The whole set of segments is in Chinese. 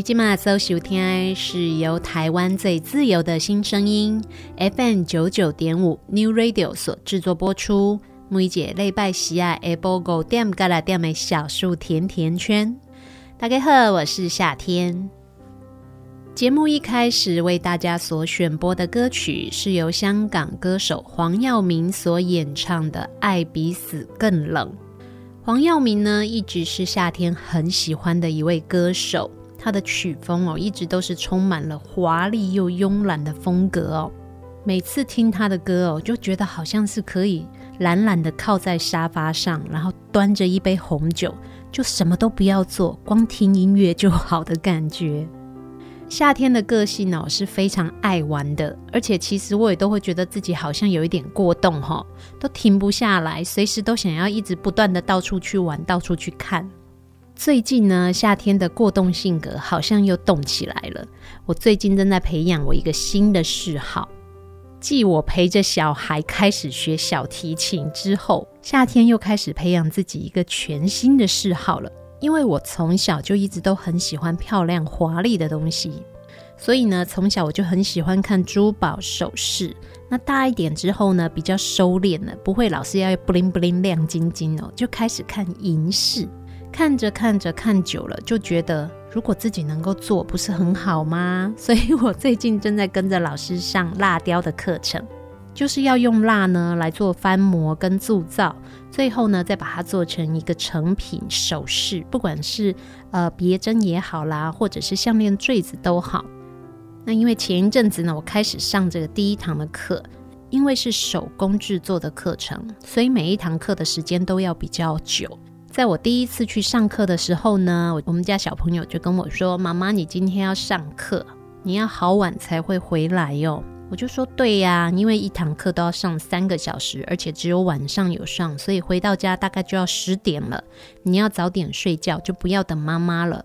你今麦所收听是由台湾最自由的新声音 FM 九九点五 New Radio 所制作播出。每节礼拜四啊，下晡五点到六点的小树甜甜圈。大家好，我是夏天。节目一开始为大家所选播的歌曲是由香港歌手黄耀明所演唱的《爱比死更冷》。黄耀明呢，一直是夏天很喜欢的一位歌手。他的曲风哦，一直都是充满了华丽又慵懒的风格哦。每次听他的歌哦，就觉得好像是可以懒懒的靠在沙发上，然后端着一杯红酒，就什么都不要做，光听音乐就好的感觉。夏天的个性哦，是非常爱玩的，而且其实我也都会觉得自己好像有一点过动哈，都停不下来，随时都想要一直不断的到处去玩，到处去看。最近呢，夏天的过动性格好像又动起来了。我最近正在培养我一个新的嗜好，继我陪着小孩开始学小提琴之后，夏天又开始培养自己一个全新的嗜好了。因为我从小就一直都很喜欢漂亮华丽的东西，所以呢，从小我就很喜欢看珠宝首饰。那大一点之后呢，比较收敛了，不会老是要布灵布灵亮晶晶哦，就开始看银饰。看着看着看久了，就觉得如果自己能够做，不是很好吗？所以我最近正在跟着老师上蜡雕的课程，就是要用蜡呢来做翻模跟铸造，最后呢再把它做成一个成品首饰，不管是呃别针也好啦，或者是项链坠子都好。那因为前一阵子呢，我开始上这个第一堂的课，因为是手工制作的课程，所以每一堂课的时间都要比较久。在我第一次去上课的时候呢，我们家小朋友就跟我说：“妈妈，你今天要上课，你要好晚才会回来哟。”我就说：“对呀，因为一堂课都要上三个小时，而且只有晚上有上，所以回到家大概就要十点了。你要早点睡觉，就不要等妈妈了。”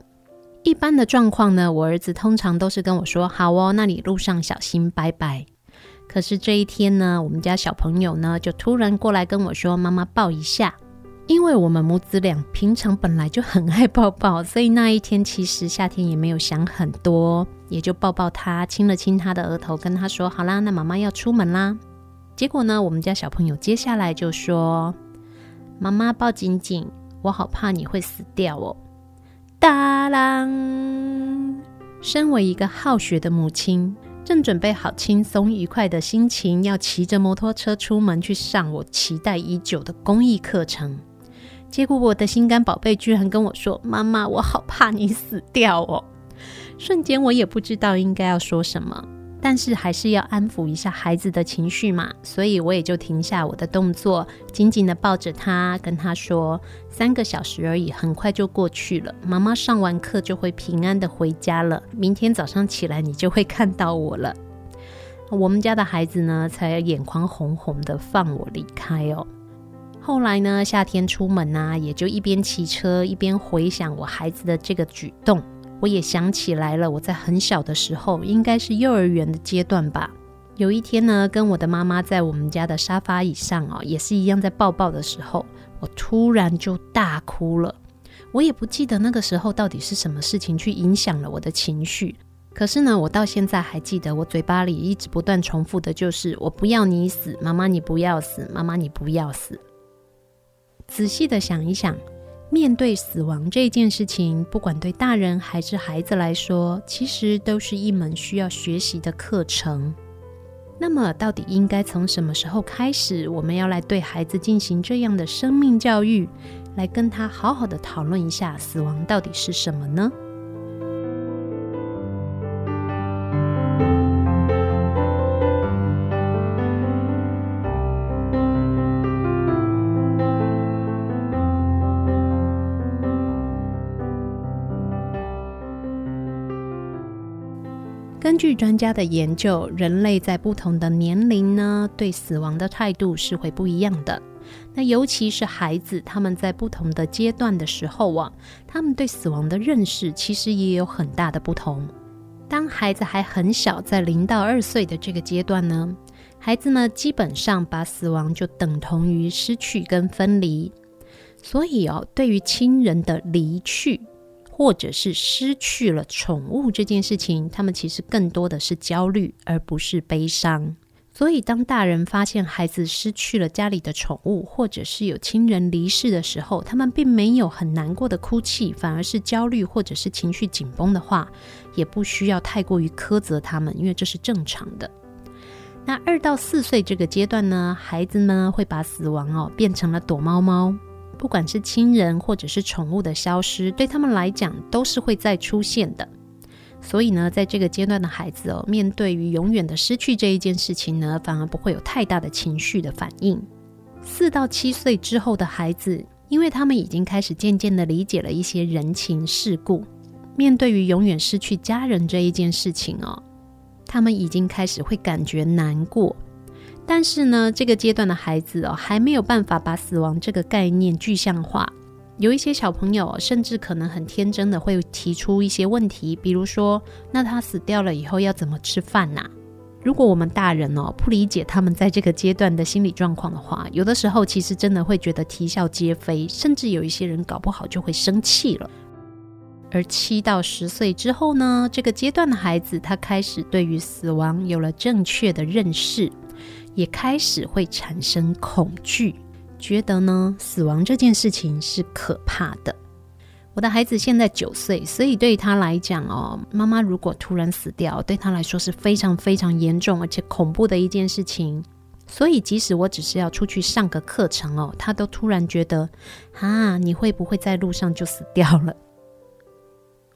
一般的状况呢，我儿子通常都是跟我说：“好哦，那你路上小心，拜拜。”可是这一天呢，我们家小朋友呢就突然过来跟我说：“妈妈，抱一下。”因为我们母子俩平常本来就很爱抱抱，所以那一天其实夏天也没有想很多，也就抱抱他，亲了亲他的额头，跟他说：“好啦，那妈妈要出门啦。”结果呢，我们家小朋友接下来就说：“妈妈抱紧紧，我好怕你会死掉哦。”哒啷！身为一个好学的母亲，正准备好轻松愉快的心情，要骑着摩托车出门去上我期待已久的公益课程。结果我的心肝宝贝居然跟我说：“妈妈，我好怕你死掉哦！”瞬间我也不知道应该要说什么，但是还是要安抚一下孩子的情绪嘛，所以我也就停下我的动作，紧紧地抱着他，跟他说：“三个小时而已，很快就过去了。妈妈上完课就会平安地回家了。明天早上起来，你就会看到我了。”我们家的孩子呢，才眼眶红红的放我离开哦。后来呢，夏天出门呢、也就一边骑车一边回想我孩子的这个举动。我也想起来了，我在很小的时候，应该是幼儿园的阶段吧。有一天呢，跟我的妈妈在我们家的沙发椅上哦，也是一样在抱抱的时候，我突然就大哭了。我也不记得那个时候到底是什么事情去影响了我的情绪。可是呢，我到现在还记得，我嘴巴里一直不断重复的就是：“我不要你死，妈妈你不要死，妈妈你不要死。”仔细的想一想，面对死亡这件事情，不管对大人还是孩子来说，其实都是一门需要学习的课程。那么，到底应该从什么时候开始，我们要来对孩子进行这样的生命教育，来跟他好好的讨论一下死亡到底是什么呢？根据专家的研究，人类在不同的年龄呢，对死亡的态度是会不一样的。那尤其是孩子，他们在不同的阶段的时候啊，他们对死亡的认识其实也有很大的不同。当孩子还很小，在零到二岁的这个阶段呢，孩子们基本上把死亡就等同于失去跟分离，所以哦，对于亲人的离去，或者是失去了宠物这件事情，他们其实更多的是焦虑，而不是悲伤。所以，当大人发现孩子失去了家里的宠物，或者是有亲人离世的时候，他们并没有很难过的哭泣，反而是焦虑或者是情绪紧绷的话，也不需要太过于苛责他们，因为这是正常的。那二到四岁这个阶段呢，孩子们会把死亡哦变成了躲猫猫。不管是亲人或者是宠物的消失，对他们来讲都是会再出现的。所以呢，在这个阶段的孩子哦，面对于永远的失去这一件事情呢，反而不会有太大的情绪的反应。四到七岁之后的孩子，因为他们已经开始渐渐的理解了一些人情世故，面对于永远失去家人这一件事情哦，他们已经开始会感觉难过。但是呢，这个阶段的孩子哦，还没有办法把死亡这个概念具象化。有一些小朋友甚至可能很天真的会提出一些问题，比如说，那他死掉了以后要怎么吃饭呐？如果我们大人哦不理解他们在这个阶段的心理状况的话，有的时候其实真的会觉得啼笑皆非，甚至有一些人搞不好就会生气了。而七到十岁之后呢，这个阶段的孩子他开始对于死亡有了正确的认识。也开始会产生恐惧，觉得呢，死亡这件事情是可怕的。我的孩子现在九岁，所以对于他来讲哦，妈妈如果突然死掉，对他来说是非常非常严重而且恐怖的一件事情。所以即使我只是要出去上个课程哦，他都突然觉得啊，你会不会在路上就死掉了？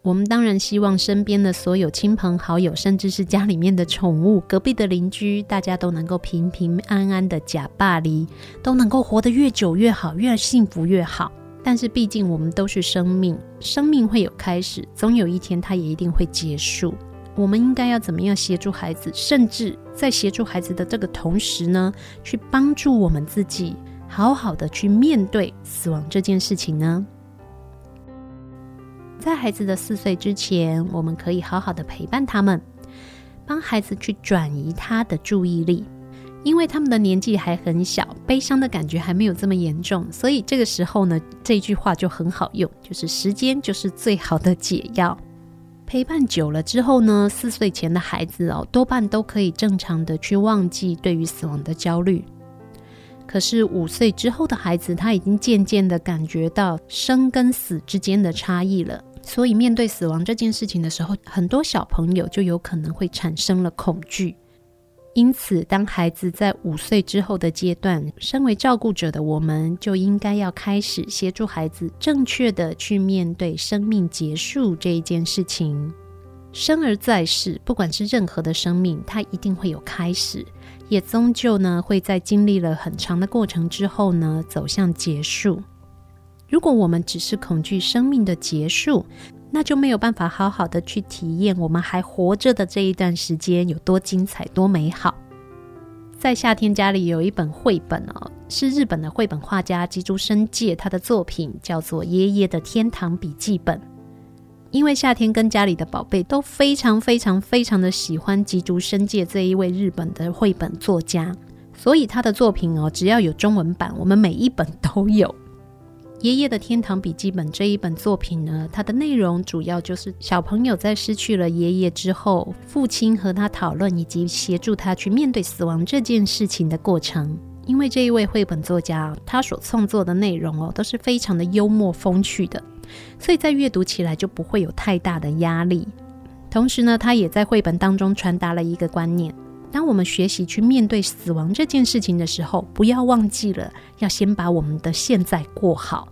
我们当然希望身边的所有亲朋好友，甚至是家里面的宠物、隔壁的邻居，大家都能够平平安安的假霸离，都能够活得越久越好，越幸福越好。但是毕竟我们都是生命，生命会有开始，总有一天它也一定会结束。我们应该要怎么样协助孩子，甚至在协助孩子的这个同时呢，去帮助我们自己，好好的去面对死亡这件事情呢？在孩子的四岁之前，我们可以好好的陪伴他们，帮孩子去转移他的注意力，因为他们的年纪还很小，悲伤的感觉还没有这么严重，所以这个时候呢，这句话就很好用，就是时间就是最好的解药。陪伴久了之后呢，四岁前的孩子哦，多半都可以正常的去忘记对于死亡的焦虑。可是五岁之后的孩子，他已经渐渐的感觉到生跟死之间的差异了。所以，面对死亡这件事情的时候，很多小朋友就有可能会产生了恐惧。因此，当孩子在五岁之后的阶段，身为照顾者的我们，就应该要开始协助孩子正确的去面对生命结束这一件事情。生而在世，不管是任何的生命，它一定会有开始，也终究呢会在经历了很长的过程之后呢，走向结束。如果我们只是恐惧生命的结束，那就没有办法好好的去体验我们还活着的这一段时间有多精彩、多美好。在夏天家里有一本绘本哦，是日本的绘本画家吉竹伸介他的作品，叫做《爷爷的天堂笔记本》。因为夏天跟家里的宝贝都非常非常非常的喜欢吉竹伸介这一位日本的绘本作家，所以他的作品哦，只要有中文版，我们每一本都有。爷爷的天堂笔记本这一本作品呢，它的内容主要就是小朋友在失去了爷爷之后，父亲和他讨论以及协助他去面对死亡这件事情的过程。因为这一位绘本作家，他所创作的内容哦，都是非常的幽默风趣的，所以在阅读起来就不会有太大的压力。同时呢，他也在绘本当中传达了一个观念。当我们学习去面对死亡这件事情的时候，不要忘记了要先把我们的现在过好。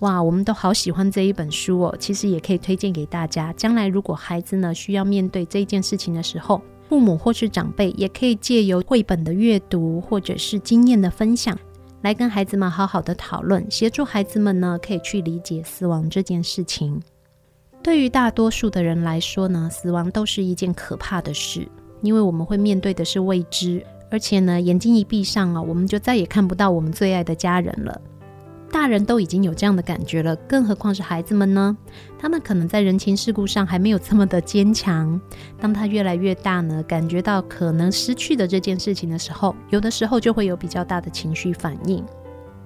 哇，我们都好喜欢这一本书哦，其实也可以推荐给大家。将来如果孩子呢需要面对这件事情的时候，父母或是长辈也可以借由绘本的阅读或者是经验的分享，来跟孩子们好好的讨论，协助孩子们呢可以去理解死亡这件事情。对于大多数的人来说呢，死亡都是一件可怕的事。因为我们会面对的是未知，而且呢，眼睛一闭上啊，我们就再也看不到我们最爱的家人了。大人都已经有这样的感觉了，更何况是孩子们呢？他们可能在人情世故上还没有这么的坚强。当他越来越大呢，感觉到可能失去的这件事情的时候，有的时候就会有比较大的情绪反应。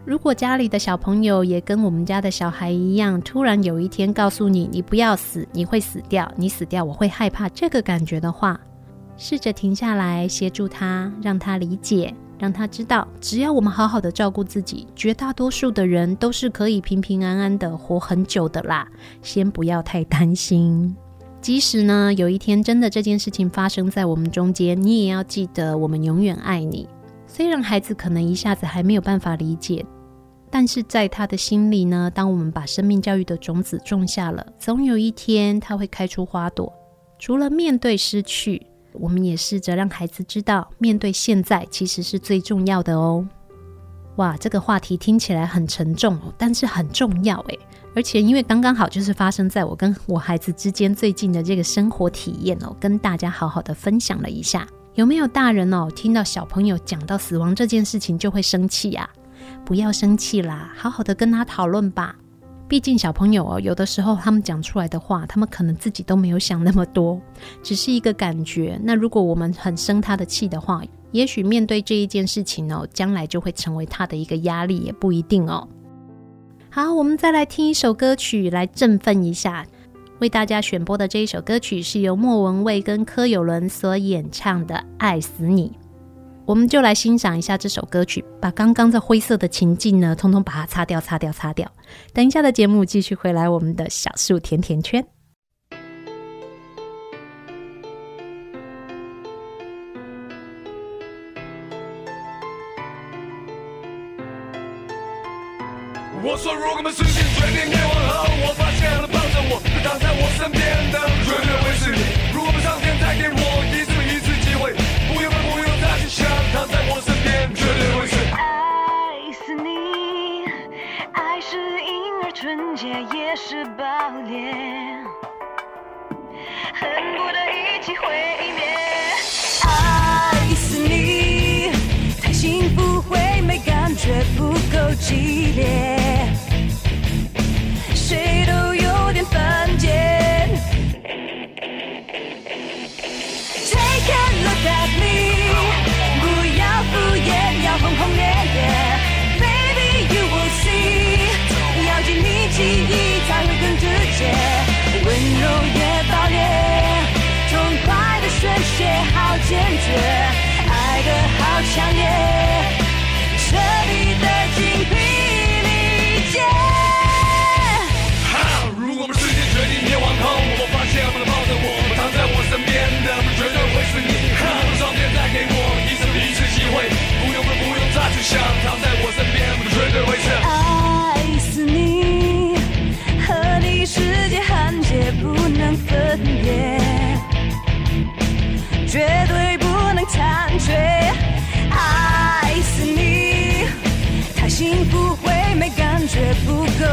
如果家里的小朋友也跟我们家的小孩一样，突然有一天告诉你：“你不要死，你会死掉，你死掉我会害怕。”这个感觉的话，试着停下来，协助他，让他理解，让他知道，只要我们好好的照顾自己，绝大多数的人都是可以平平安安的活很久的啦。先不要太担心。即使呢，有一天真的这件事情发生在我们中间，你也要记得，我们永远爱你。虽然孩子可能一下子还没有办法理解。但是在他的心里呢，当我们把生命教育的种子种下了，总有一天他会开出花朵。除了面对失去，我们也试着让孩子知道，面对现在其实是最重要的哦。哇，这个话题听起来很沉重哦，但是很重要诶。而且因为刚刚好就是发生在我跟我孩子之间最近的这个生活体验哦，跟大家好好的分享了一下。有没有大人哦，听到小朋友讲到死亡这件事情就会生气呀？不要生气啦，好好的跟他讨论吧。毕竟小朋友哦，有的时候他们讲出来的话，他们可能自己都没有想那么多，只是一个感觉。那如果我们很生他的气的话，也许面对这一件事情哦，将来就会成为他的一个压力，也不一定哦。好，我们再来听一首歌曲来振奋一下。为大家选播的这一首歌曲是由莫文蔚跟柯有伦所演唱的《爱死你》。我们就来欣赏一下这首歌曲，把刚刚这灰色的情境呢，通通把它擦掉、擦掉、擦掉。等一下的节目继续回来，我们的小树甜甜圈。我说，如果我们时间决定灭亡后，我发现了抱着我、躺在我身边的，绝对会是你。如果我们上天再给我纯洁也是暴烈恨不得一起毁灭爱死你太幸福会没感觉不够激烈。谁都有点犯贱 take a look at me 不要敷衍要轰轰烈烈记忆才会更直接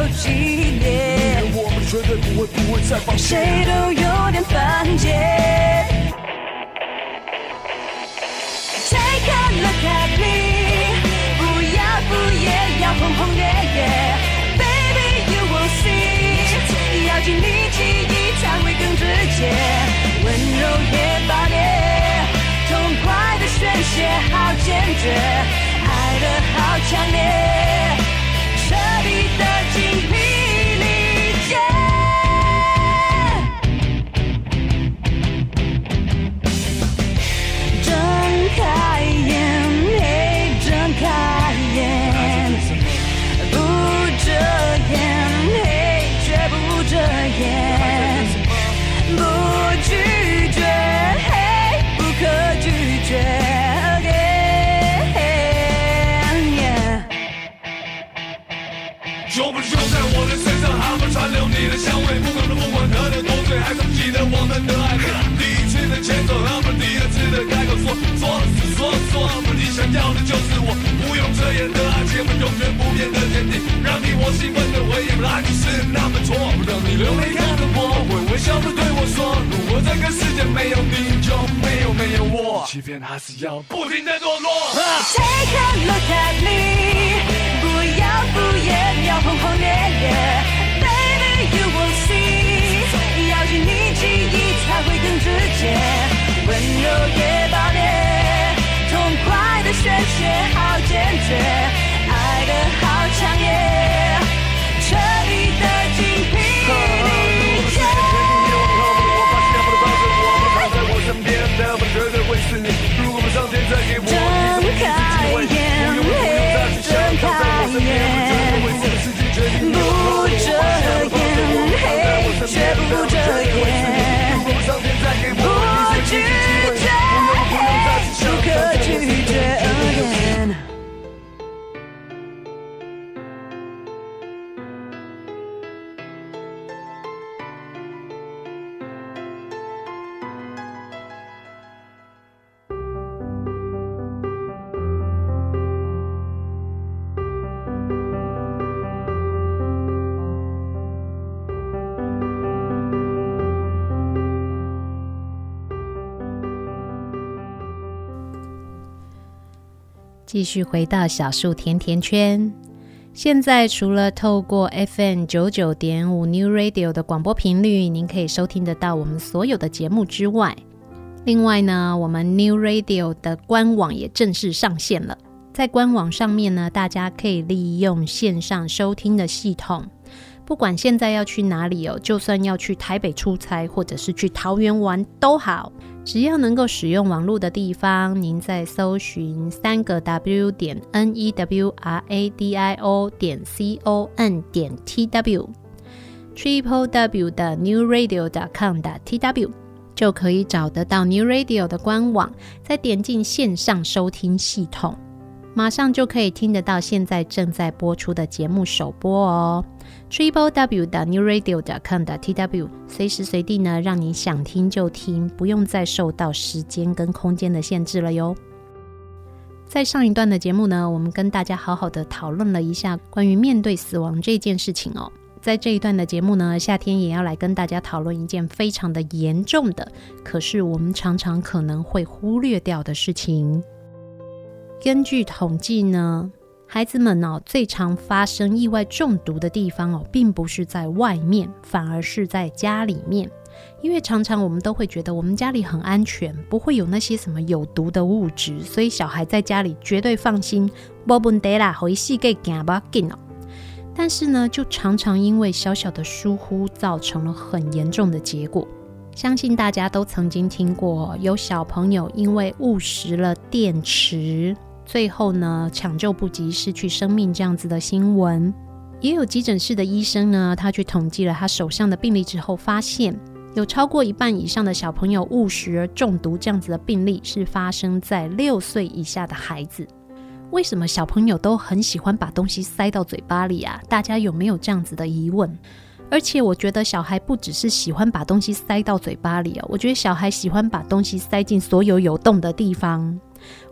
不够激烈。我们绝对不会不会再放。谁都有点犯贱。Take a look at me，不要敷衍，要轰轰烈烈。Baby you will see，要经历记忆才会更直接，温柔也爆裂。宣泄好坚决，爱得好强烈，欺骗还是要不停的堕落。Take a look at me，不要敷衍，要轰轰烈烈。Baby you will see，咬紧你记忆才会更直接，温柔也爆裂，痛快的宣泄好坚决，爱的好强烈。睁开眼，黑，睁开眼，不遮掩，嘿，绝不遮掩，不惧。继续回到小树甜甜圈。现在除了透过 FM 九九点五 New Radio 的广播频率，您可以收听得到我们所有的节目之外，另外呢，我们 New Radio 的官网也正式上线了。在官网上面呢，大家可以利用线上收听的系统。不管现在要去哪里哦，就算要去台北出差，或者是去桃园玩都好，只要能够使用网络的地方，您在搜寻三个 W 点 N E W R A D I O 点 C O N 点 T W，Triple W 的 New Radio 点 com 的 T W 就可以找得到 New Radio 的官网，再点进线上收听系统，马上就可以听得到现在正在播出的节目首播哦。Triple W 的 New Radio 的 com 的 T W，随时随地呢，让你想听就听，不用再受到时间跟空间的限制了哟。在上一段的节目呢，我们跟大家好好的讨论了一下关于面对死亡这件事情哦。在这一段的节目呢，夏天也要来跟大家讨论一件非常的严重的，可是我们常常可能会忽略掉的事情。根据统计呢。孩子们哦，最常发生意外中毒的地方哦，并不是在外面，反而是在家里面。因为常常我们都会觉得我们家里很安全，不会有那些什么有毒的物质，所以小孩在家里绝对放心。没问题啦，回去给惊不惊哦。但是呢，就常常因为小小的疏忽，造成了很严重的结果。相信大家都曾经听过，有小朋友因为误食了电池。最后呢，抢救不及，失去生命这样子的新闻，也有急诊室的医生呢，他去统计了他手上的病例之后，发现有超过一半以上的小朋友误食而中毒这样子的病例是发生在六岁以下的孩子。为什么小朋友都很喜欢把东西塞到嘴巴里啊？大家有没有这样子的疑问？而且我觉得小孩不只是喜欢把东西塞到嘴巴里哦，我觉得小孩喜欢把东西塞进所有有洞的地方。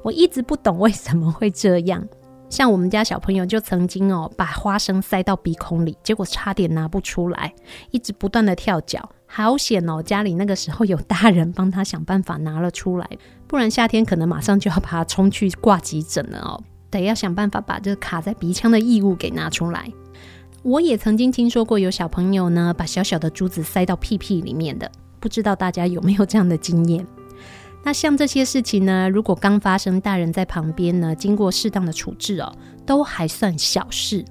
我一直不懂为什么会这样。像我们家小朋友就曾经哦，把花生塞到鼻孔里，结果差点拿不出来，一直不断的跳脚。好险哦，家里那个时候有大人帮他想办法拿了出来，不然夏天可能马上就要把他冲去挂急诊了哦。得要想办法把这个卡在鼻腔的异物给拿出来。我也曾经听说过有小朋友呢，把小小的珠子塞到屁屁里面的，不知道大家有没有这样的经验？那像这些事情呢，如果刚发生，大人在旁边呢，经过适当的处置哦，都还算小事。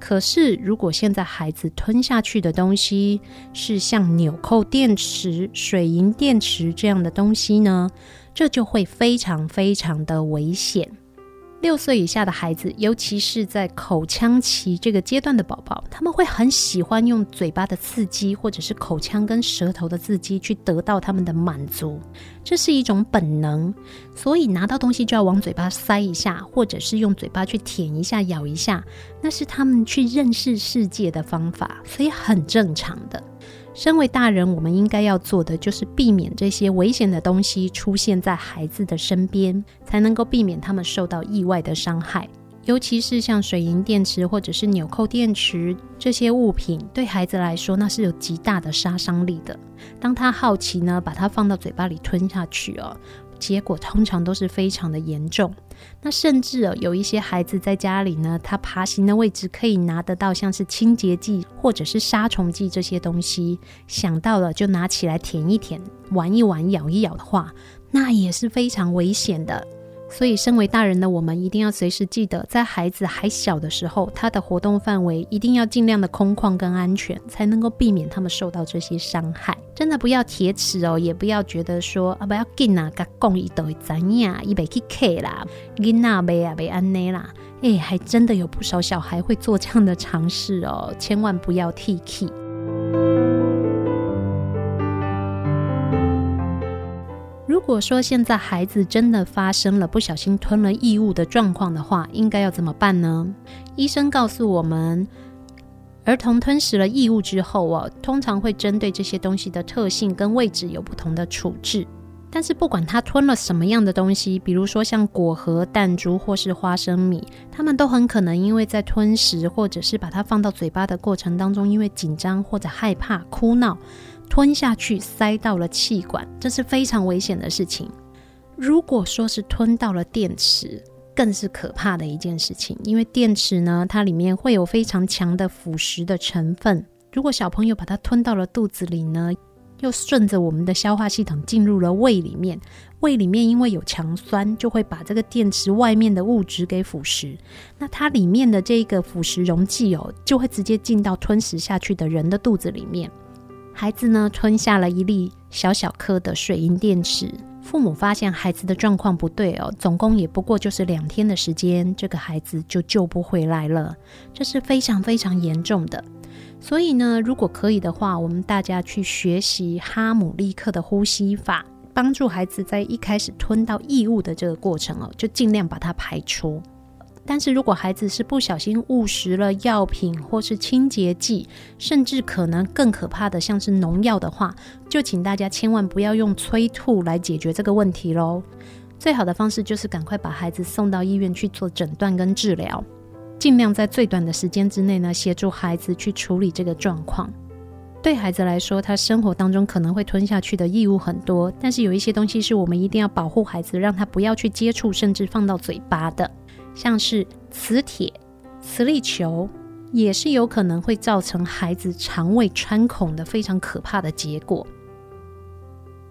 可是如果现在孩子吞下去的东西是像纽扣电池、水银电池这样的东西呢，这就会非常非常的危险。六岁以下的孩子，尤其是在口腔期这个阶段的宝宝，他们会很喜欢用嘴巴的刺激，或者是口腔跟舌头的刺激，去得到他们的满足。这是一种本能，所以拿到东西就要往嘴巴塞一下，或者是用嘴巴去舔一下、咬一下，那是他们去认识世界的方法，所以很正常的。身为大人，我们应该要做的就是避免这些危险的东西出现在孩子的身边，才能够避免他们受到意外的伤害。尤其是像水银电池或者是纽扣电池这些物品，对孩子来说那是有极大的杀伤力的。当他好奇呢，把它放到嘴巴里吞下去哦。结果通常都是非常的严重，那甚至哦，有一些孩子在家里呢，他爬行的位置可以拿得到像是清洁剂或者是杀虫剂这些东西，想到了就拿起来舔一舔、玩一玩、咬一咬的话，那也是非常危险的。所以，身为大人的我们，一定要随时记得，在孩子还小的时候，他的活动范围一定要尽量的空旷跟安全，才能够避免他们受到这些伤害。真的不要铁齿哦，也不要觉得说啊，不要紧啊，甲讲伊都会怎样，伊袂去客啦，囡仔袂啊袂安尼啦。哎，还真的有不少小孩会做这样的尝试哦，千万不要铁齿。如果说现在孩子真的发生了不小心吞了异物的状况的话，应该要怎么办呢？医生告诉我们，儿童吞食了异物之后哦，通常会针对这些东西的特性跟位置有不同的处置。但是不管他吞了什么样的东西，比如说像果核、弹珠或是花生米，他们都很可能因为在吞食或者是把它放到嘴巴的过程当中，因为紧张或者害怕哭闹。吞下去，塞到了气管，这是非常危险的事情。如果说是吞到了电池，更是可怕的一件事情，因为电池呢，它里面会有非常强的腐蚀的成分。如果小朋友把它吞到了肚子里呢，又顺着我们的消化系统进入了胃里面，胃里面因为有强酸，就会把这个电池外面的物质给腐蚀。那它里面的这个腐蚀溶剂哦，就会直接进到吞食下去的人的肚子里面。孩子呢，吞下了一粒小小颗的水银电池，父母发现孩子的状况不对哦，总共也不过就是两天的时间，这个孩子就救不回来了，这是非常非常严重的。所以呢，如果可以的话，我们大家去学习哈姆立克的呼吸法，帮助孩子在一开始吞到异物的这个过程哦，就尽量把它排出。但是如果孩子是不小心误食了药品或是清洁剂，甚至可能更可怕的像是农药的话，就请大家千万不要用催吐来解决这个问题喽。最好的方式就是赶快把孩子送到医院去做诊断跟治疗。尽量在最短的时间之内呢，协助孩子去处理这个状况。对孩子来说，他生活当中可能会吞下去的异物很多，但是有一些东西是我们一定要保护孩子，让他不要去接触，甚至放到嘴巴的，像是磁铁、磁力球，也是有可能会造成孩子肠胃穿孔的非常可怕的结果。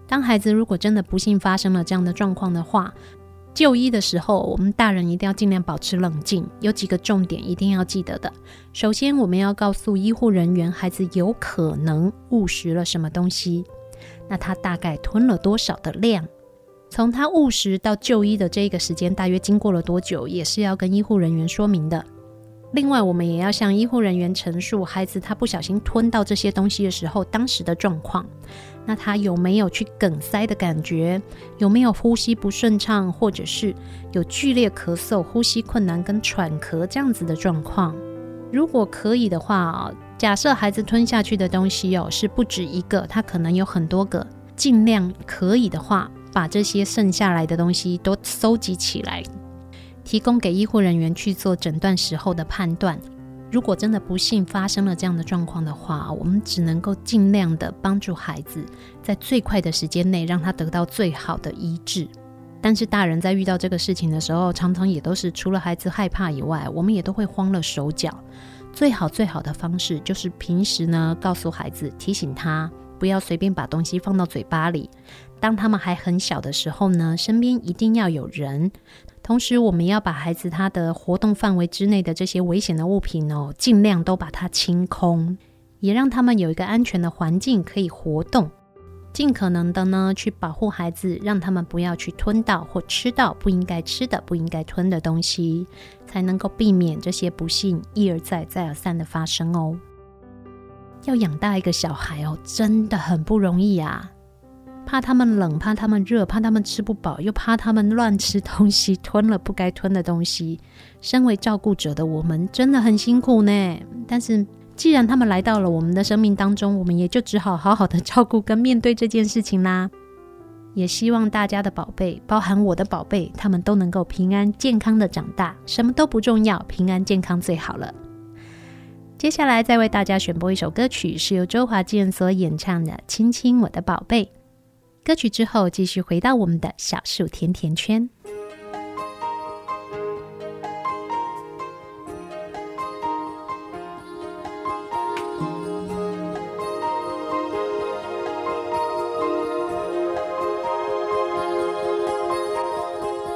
当孩子如果真的不幸发生了这样的状况的话，就医的时候，我们大人一定要尽量保持冷静。有几个重点一定要记得的。首先，我们要告诉医护人员，孩子有可能误食了什么东西，那他大概吞了多少的量，从他误食到就医的这个时间大约经过了多久，也是要跟医护人员说明的。另外，我们也要向医护人员陈述孩子他不小心吞到这些东西的时候，当时的状况。那他有没有去梗塞的感觉？有没有呼吸不顺畅，或者是有剧烈咳嗽、呼吸困难跟喘咳这样子的状况？如果可以的话，假设孩子吞下去的东西哦是不止一个，他可能有很多个，尽量可以的话，把这些剩下来的东西都搜集起来，提供给医护人员去做诊断时候的判断。如果真的不幸发生了这样的状况的话，我们只能够尽量的帮助孩子，在最快的时间内让他得到最好的医治。但是大人在遇到这个事情的时候，常常也都是除了孩子害怕以外，我们也都会慌了手脚。最好最好的方式就是平时呢，告诉孩子，提醒他不要随便把东西放到嘴巴里。当他们还很小的时候呢，身边一定要有人。同时，我们要把孩子他的活动范围之内的这些危险的物品哦，尽量都把它清空，也让他们有一个安全的环境可以活动，尽可能的呢去保护孩子，让他们不要去吞到或吃到不应该吃的、不应该吞的东西，才能够避免这些不幸一而再、再而三的发生哦。要养大一个小孩哦，真的很不容易啊。怕他们冷，怕他们热，怕他们吃不饱，又怕他们乱吃东西，吞了不该吞的东西。身为照顾者的我们真的很辛苦呢。但是既然他们来到了我们的生命当中，我们也就只好好好的照顾跟面对这件事情啦。也希望大家的宝贝，包含我的宝贝，他们都能够平安健康的长大。什么都不重要，平安健康最好了。接下来再为大家选播一首歌曲，是由周华健所演唱的《亲亲我的宝贝》。歌曲之后，继续回到我们的小树甜甜圈。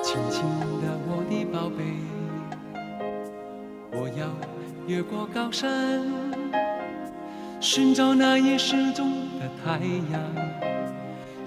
轻轻的，我的宝贝，我要越过高山，寻找那已失踪的太阳。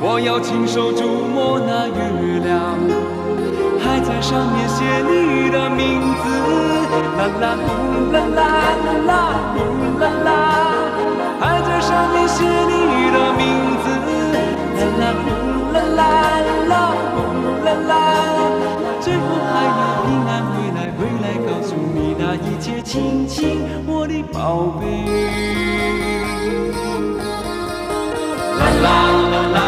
我要亲手触摸那月亮。还在上面写你的名字，啦啦呼啦啦啦啦呼啦啦，还在上面写你的名字，啦啦呼啦啦啦呼啦啦，最后还要平安回来，回来告诉你那一切。亲亲，我的宝贝。啦啦啦啦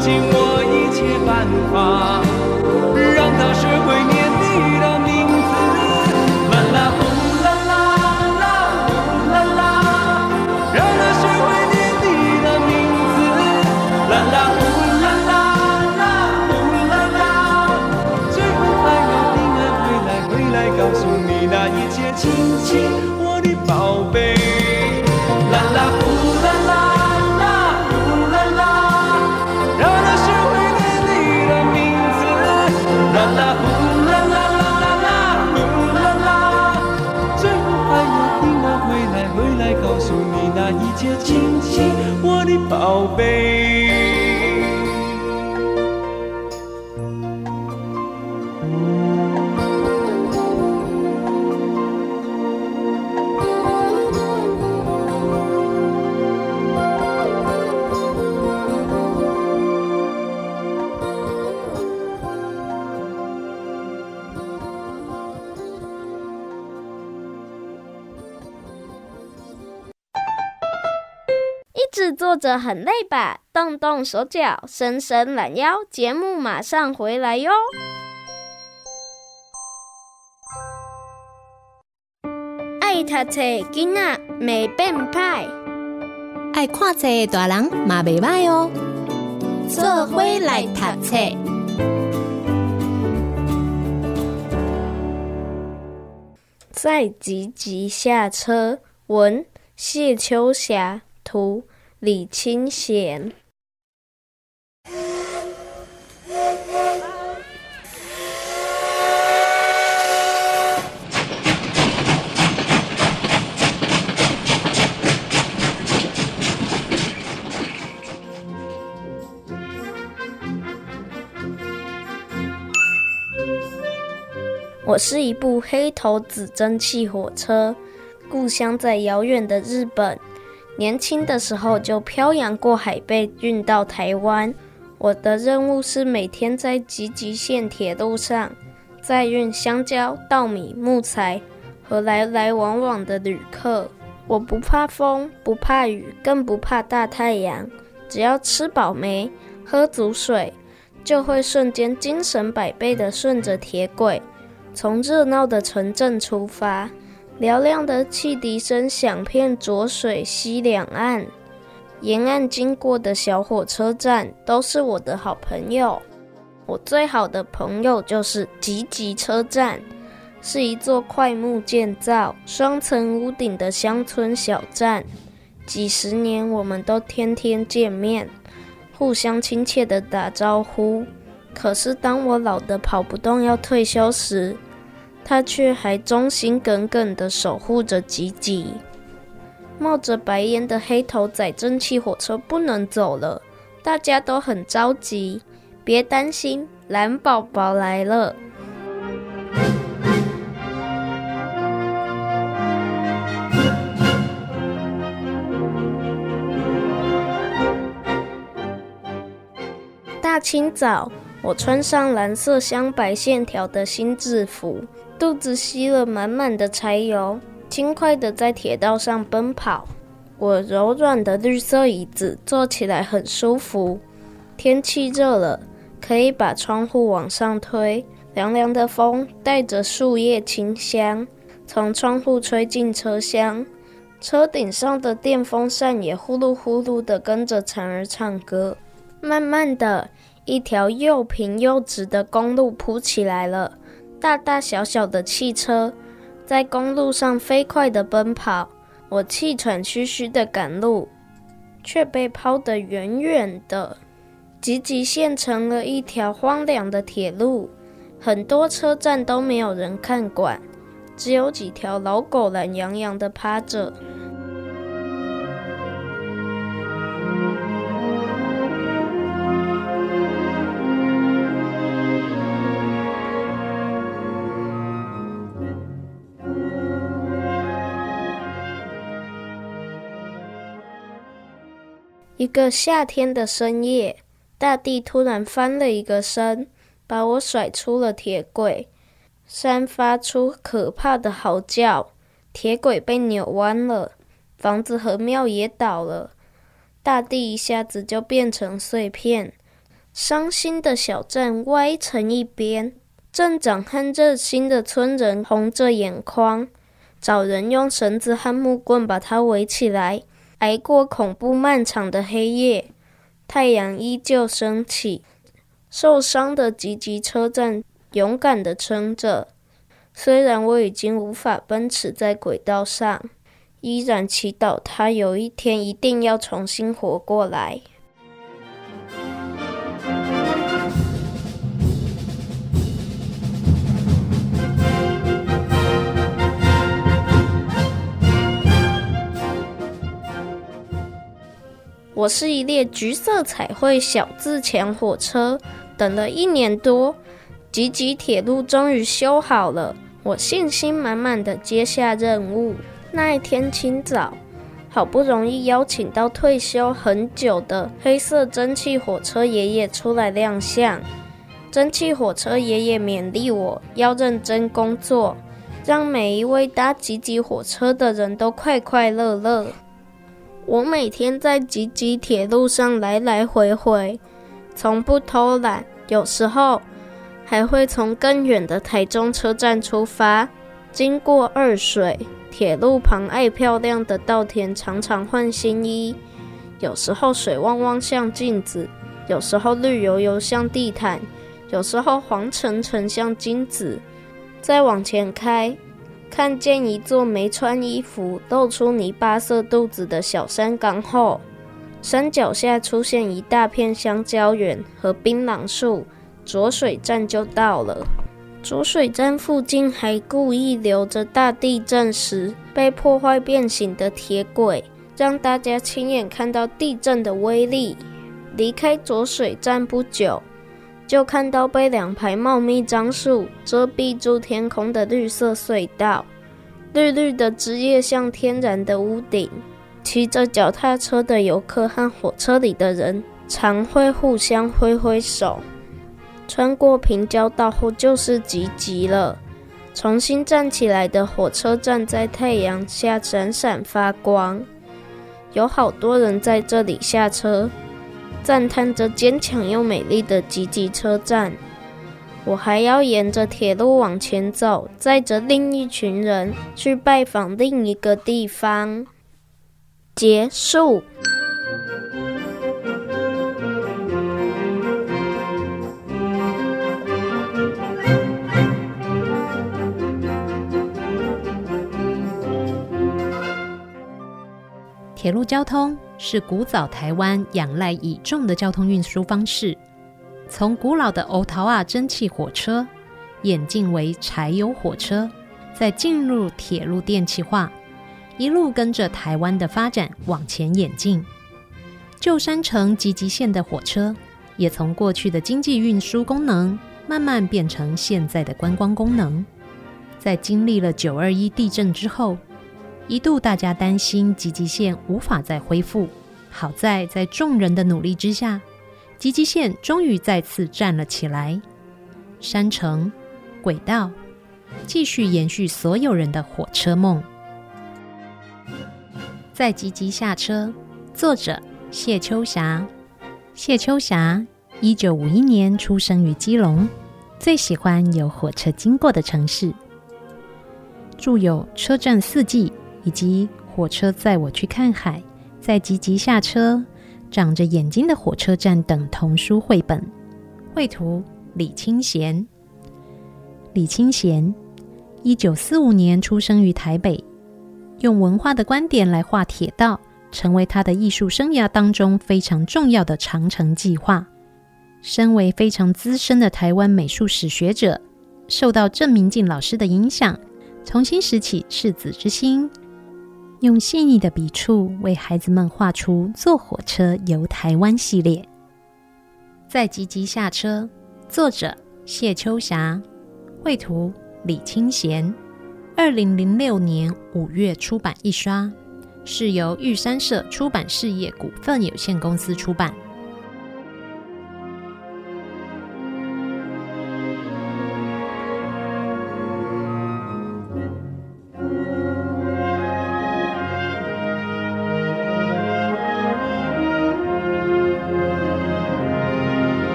尽我一切办法。坐着很累吧？动动手脚，伸伸懒腰，节目马上回来哟！爱读册囡仔袂变歹，爱看册大人嘛袂歹哦。做伙来读册，在急急下车，文谢秋霞，图。李清贤。我是一部黑头子蒸汽火车，故乡在遥远的日本。年轻的时候就漂洋过海被运到台湾。我的任务是每天在集集线铁路上载运香蕉、稻米、木材和来来往往的旅客。我不怕风，不怕雨，更不怕大太阳。只要吃饱没，喝足水，就会瞬间精神百倍地顺着铁轨，从热闹的城镇出发。嘹亮的汽笛声响遍浊水溪两岸，沿岸经过的小火车站都是我的好朋友。我最好的朋友就是吉吉车站，是一座快木建造、双层屋顶的乡村小站。几十年，我们都天天见面，互相亲切地打招呼。可是，当我老得跑不动要退休时，他却还忠心耿耿地守护着吉吉。冒着白烟的黑头仔蒸汽火车不能走了，大家都很着急。别担心，蓝宝宝来了。大清早，我穿上蓝色镶白线条的新制服。肚子吸了满满的柴油，轻快地在铁道上奔跑。我柔软的绿色椅子坐起来很舒服。天气热了，可以把窗户往上推，凉凉的风带着树叶清香从窗户吹进车厢。车顶上的电风扇也呼噜呼噜地跟着蝉儿唱歌。慢慢的，一条又平又直的公路铺起来了，大大小小的汽车在公路上飞快地奔跑。我气喘吁吁地赶路，却被抛得远远的。集集线成了一条荒凉的铁路，很多车站都没有人看管，只有几条老狗懒洋洋地趴着。一个夏天的深夜，大地突然翻了一个身，把我甩出了铁轨。山发出可怕的嚎叫，铁轨被扭弯了，房子和庙也倒了，大地一下子就变成碎片。伤心的小镇歪成一边，镇长和热心的村人红着眼眶，找人用绳子和木棍把它围起来。挨过恐怖漫长的黑夜，太阳依旧升起。受伤的吉吉车站勇敢地撑着，虽然我已经无法奔驰在轨道上，依然祈祷他有一天一定要重新活过来。我是一列橘色彩绘小自强火车，等了一年多，吉吉铁路终于修好了。我信心满满的接下任务。那一天清早，好不容易邀请到退休很久的黑色蒸汽火车爷爷出来亮相。蒸汽火车爷爷勉励我要认真工作，让每一位搭吉吉火车的人都快快乐乐。我每天在吉吉铁路上来来回回，从不偷懒。有时候还会从更远的台中车站出发，经过二水铁路旁爱漂亮的稻田，常常换新衣。有时候水汪汪像镜子，有时候绿油油像地毯，有时候黄澄澄像金子。再往前开。看见一座没穿衣服、露出泥巴色肚子的小山岗后，山脚下出现一大片香蕉园和槟榔树，浊水站就到了。浊水站附近还故意留着大地震时被破坏变形的铁轨，让大家亲眼看到地震的威力。离开浊水站不久，就看到被两排茂密樟树遮蔽住天空的绿色隧道，绿绿的枝叶像天然的屋顶。骑着脚踏车的游客和火车里的人常会互相挥挥手。穿过平交道后就是集集了，重新站起来的火车站在太阳下闪闪发光，有好多人在这里下车。赞叹着坚强又美丽的吉吉车站，我还要沿着铁路往前走，载着另一群人去拜访另一个地方。结束。铁路交通是古早台湾仰赖倚重的交通运输方式，从古老的欧桃啊蒸汽火车演进为柴油火车，再进入铁路电气化，一路跟着台湾的发展往前演进。旧山城集集线的火车也从过去的经济运输功能，慢慢变成现在的观光功能。在经历了九二一地震之后，一度，大家担心集集线无法再恢复。好在在众人的努力之下，集集线终于再次站了起来。山城轨道继续延续所有人的火车梦。在集集下车，作者谢秋霞。谢秋霞，一九五一年出生于基隆，最喜欢有火车经过的城市。著有《车站四季》。以及火车载我去看海，在急急下车，长着眼睛的火车站》等童书绘本。绘图李清贤。李清贤，一九四五年出生于台北，用文化的观点来画铁道，成为他的艺术生涯当中非常重要的长城计划。身为非常资深的台湾美术史学者，受到郑明进老师的影响，重新拾起赤子之心，用细腻的笔触为孩子们画出坐火车游台湾系列。在急急下车，作者谢秋霞，绘图李清贤，二零零六年五月出版一刷，是由玉山社出版事业股份有限公司出版。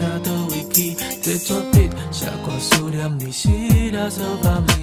찾아 위키 대초빛 샤과 수렴 니 실어서 밤이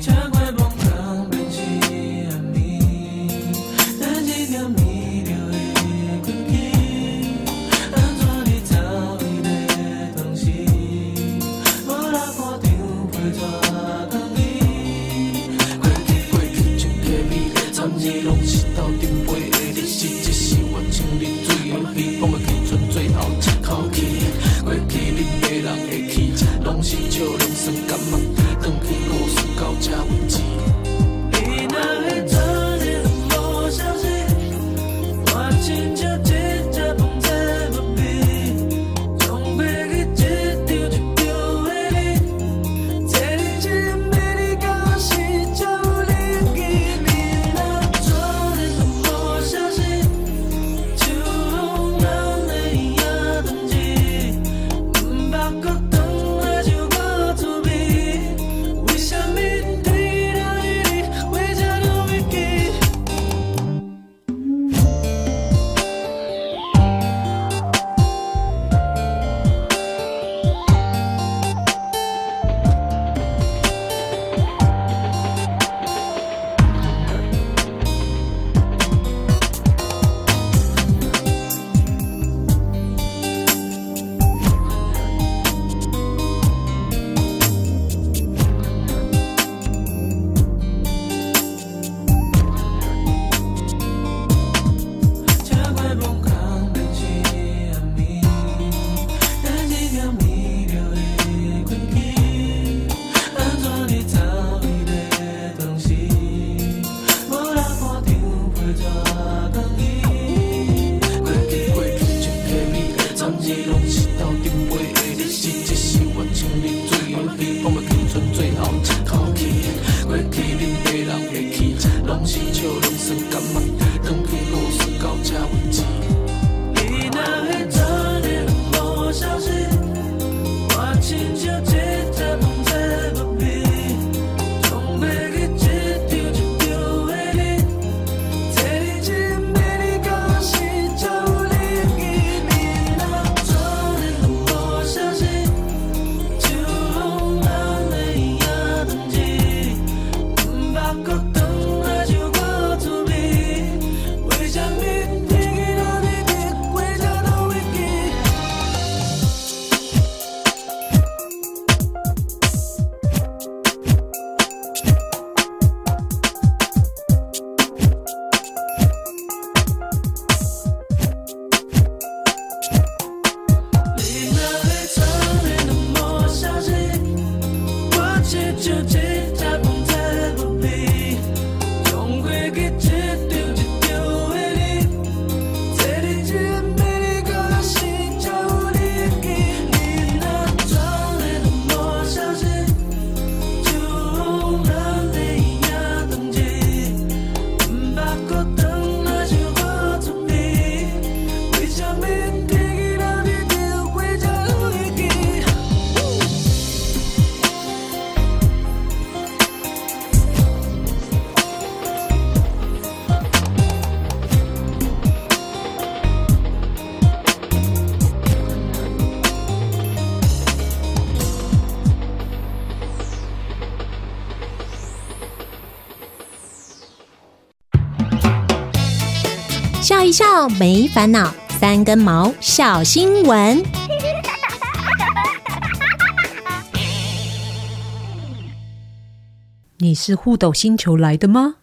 笑没烦恼，三根毛小新闻。你是互斗星球来的吗？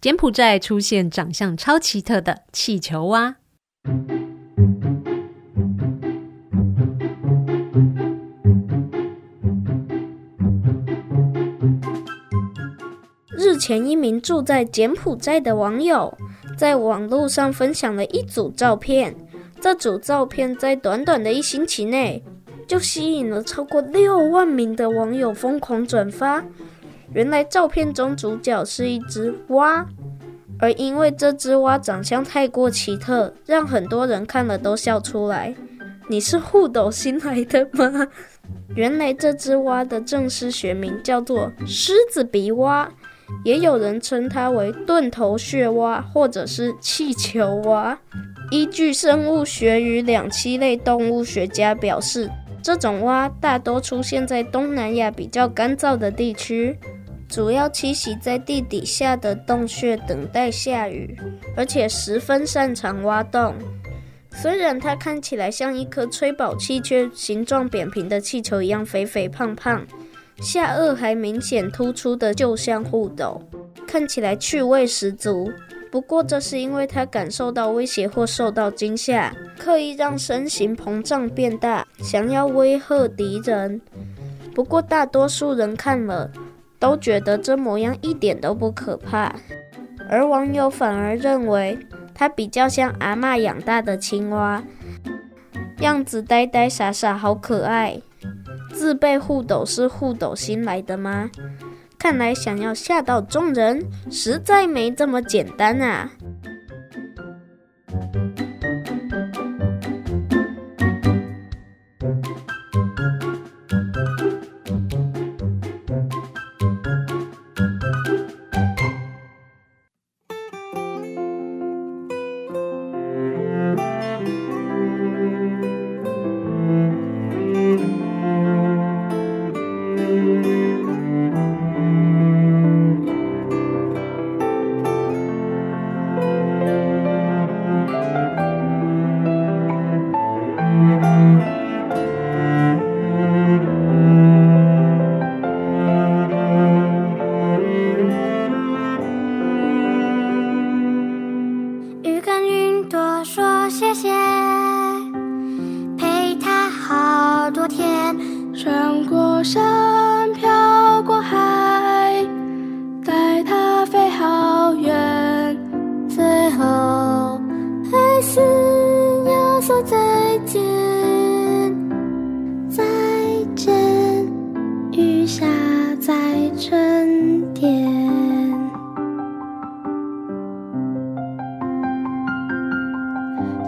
柬埔寨出现长相超奇特的气球蛙。日前，一名住在柬埔寨的网友在网络上分享了一组照片。这组照片在短短的一星期内，就吸引了超过六万名的网友疯狂转发。原来照片中主角是一只蛙，而因为这只蛙长相太过奇特，让很多人看了都笑出来。你是互斗星来的吗？原来这只蛙的正式学名叫做狮子鼻蛙，也有人称它为钝头穴蛙或者是气球蛙。依据生物学与两栖类动物学家表示，这种蛙大多出现在东南亚比较干燥的地区。主要栖息在地底下的洞穴，等待下雨，而且十分擅长挖洞。虽然它看起来像一颗吹宝气，却形状扁平的气球一样肥肥胖胖，下颚还明显突出的，就像戽斗，看起来趣味十足。不过，这是因为它感受到威胁或受到惊吓，刻意让身形膨胀变大，想要威吓敌人。不过，大多数人看了。都觉得这模样一点都不可怕，而网友反而认为它比较像阿嬷养大的青蛙，样子呆呆傻傻，好可爱。自备护斗是护斗新来的吗？看来想要吓到众人，实在没这么简单啊。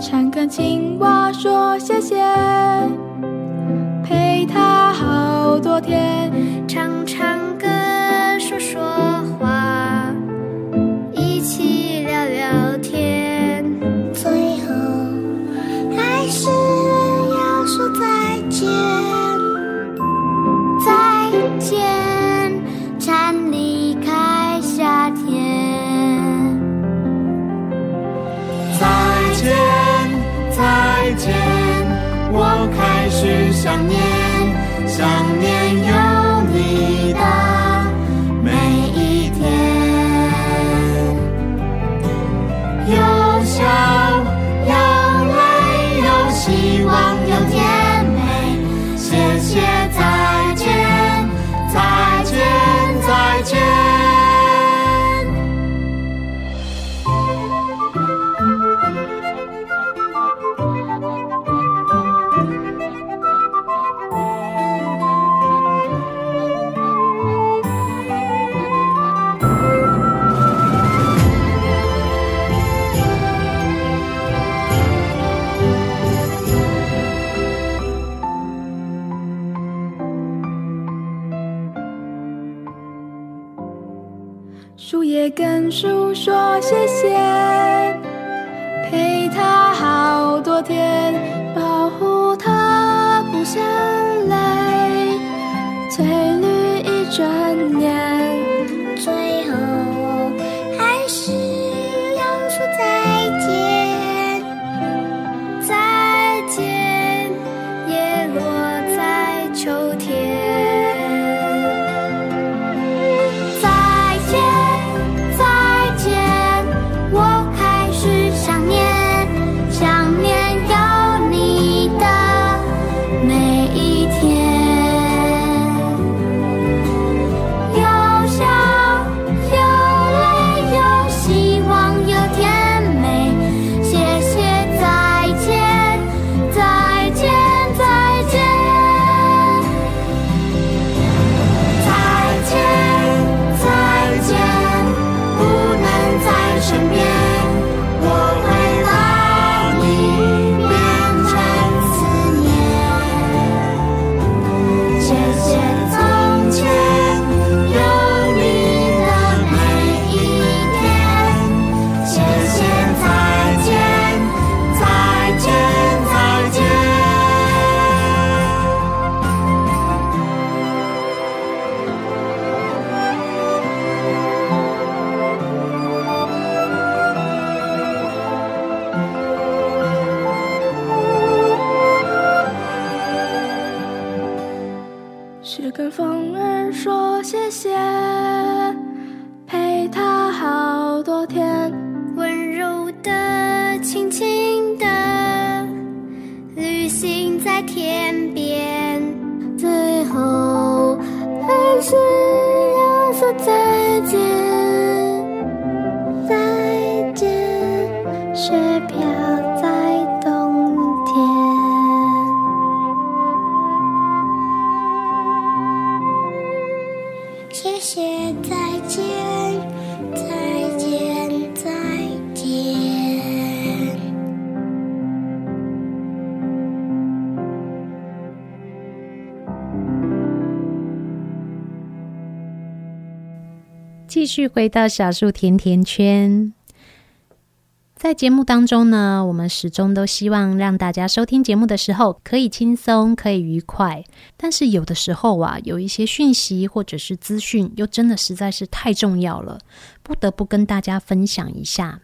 常跟青蛙说谢谢。陪它好多天常常继续回到小树甜甜圈，在节目当中呢，我们始终都希望让大家收听节目的时候可以轻松、可以愉快。但是有的时候啊，有一些讯息或者是资讯，又真的实在是太重要了，不得不跟大家分享一下。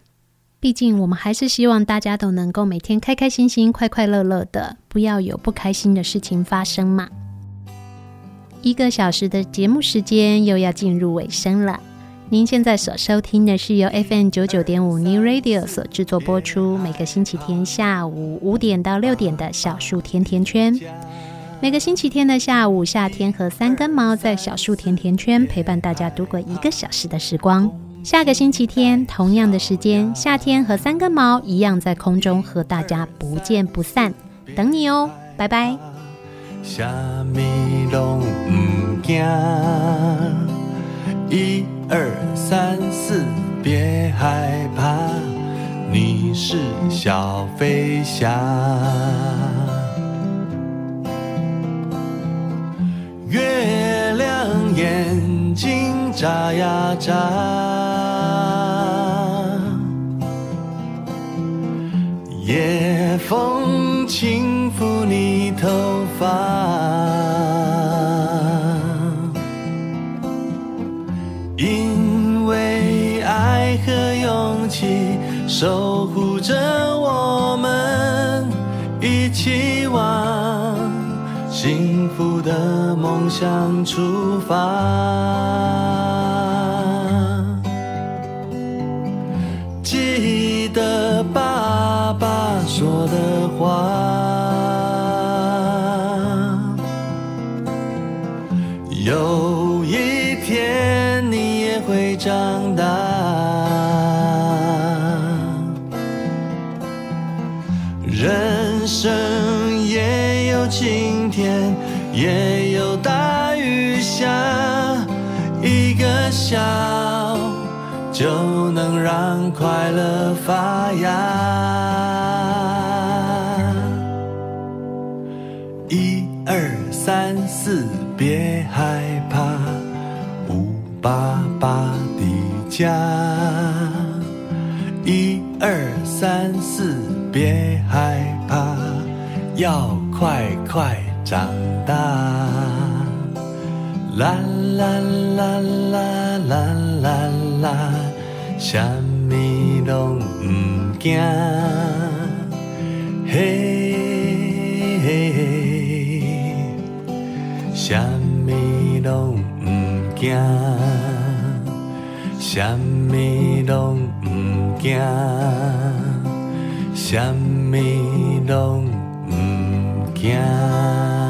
毕竟我们还是希望大家都能够每天开开心心、快快乐乐的，不要有不开心的事情发生嘛。一个小时的节目时间又要进入尾声了。您现在所收听的是由 FM 九九点五 New Radio 所制作播出，每个星期天下午五点到六点的小树甜甜圈。每个星期天的下午，夏天和三根毛在小树甜甜圈陪伴大家度过一个小时的时光。下个星期天同样的时间，夏天和三根毛一样在空中和大家不见不散，等你哦，拜拜。二三四，别害怕，你是小飞侠。月亮眼睛眨呀眨，夜风轻抚你头发。守护着我们，一起往幸福的梦想出发。别害怕，吴爸爸的家。一二三四，别害怕。要快快长大，啦啦啦啦啦啦啦，什么都不惊，嘿么都不惊，什么都不惊，什么都。不惊。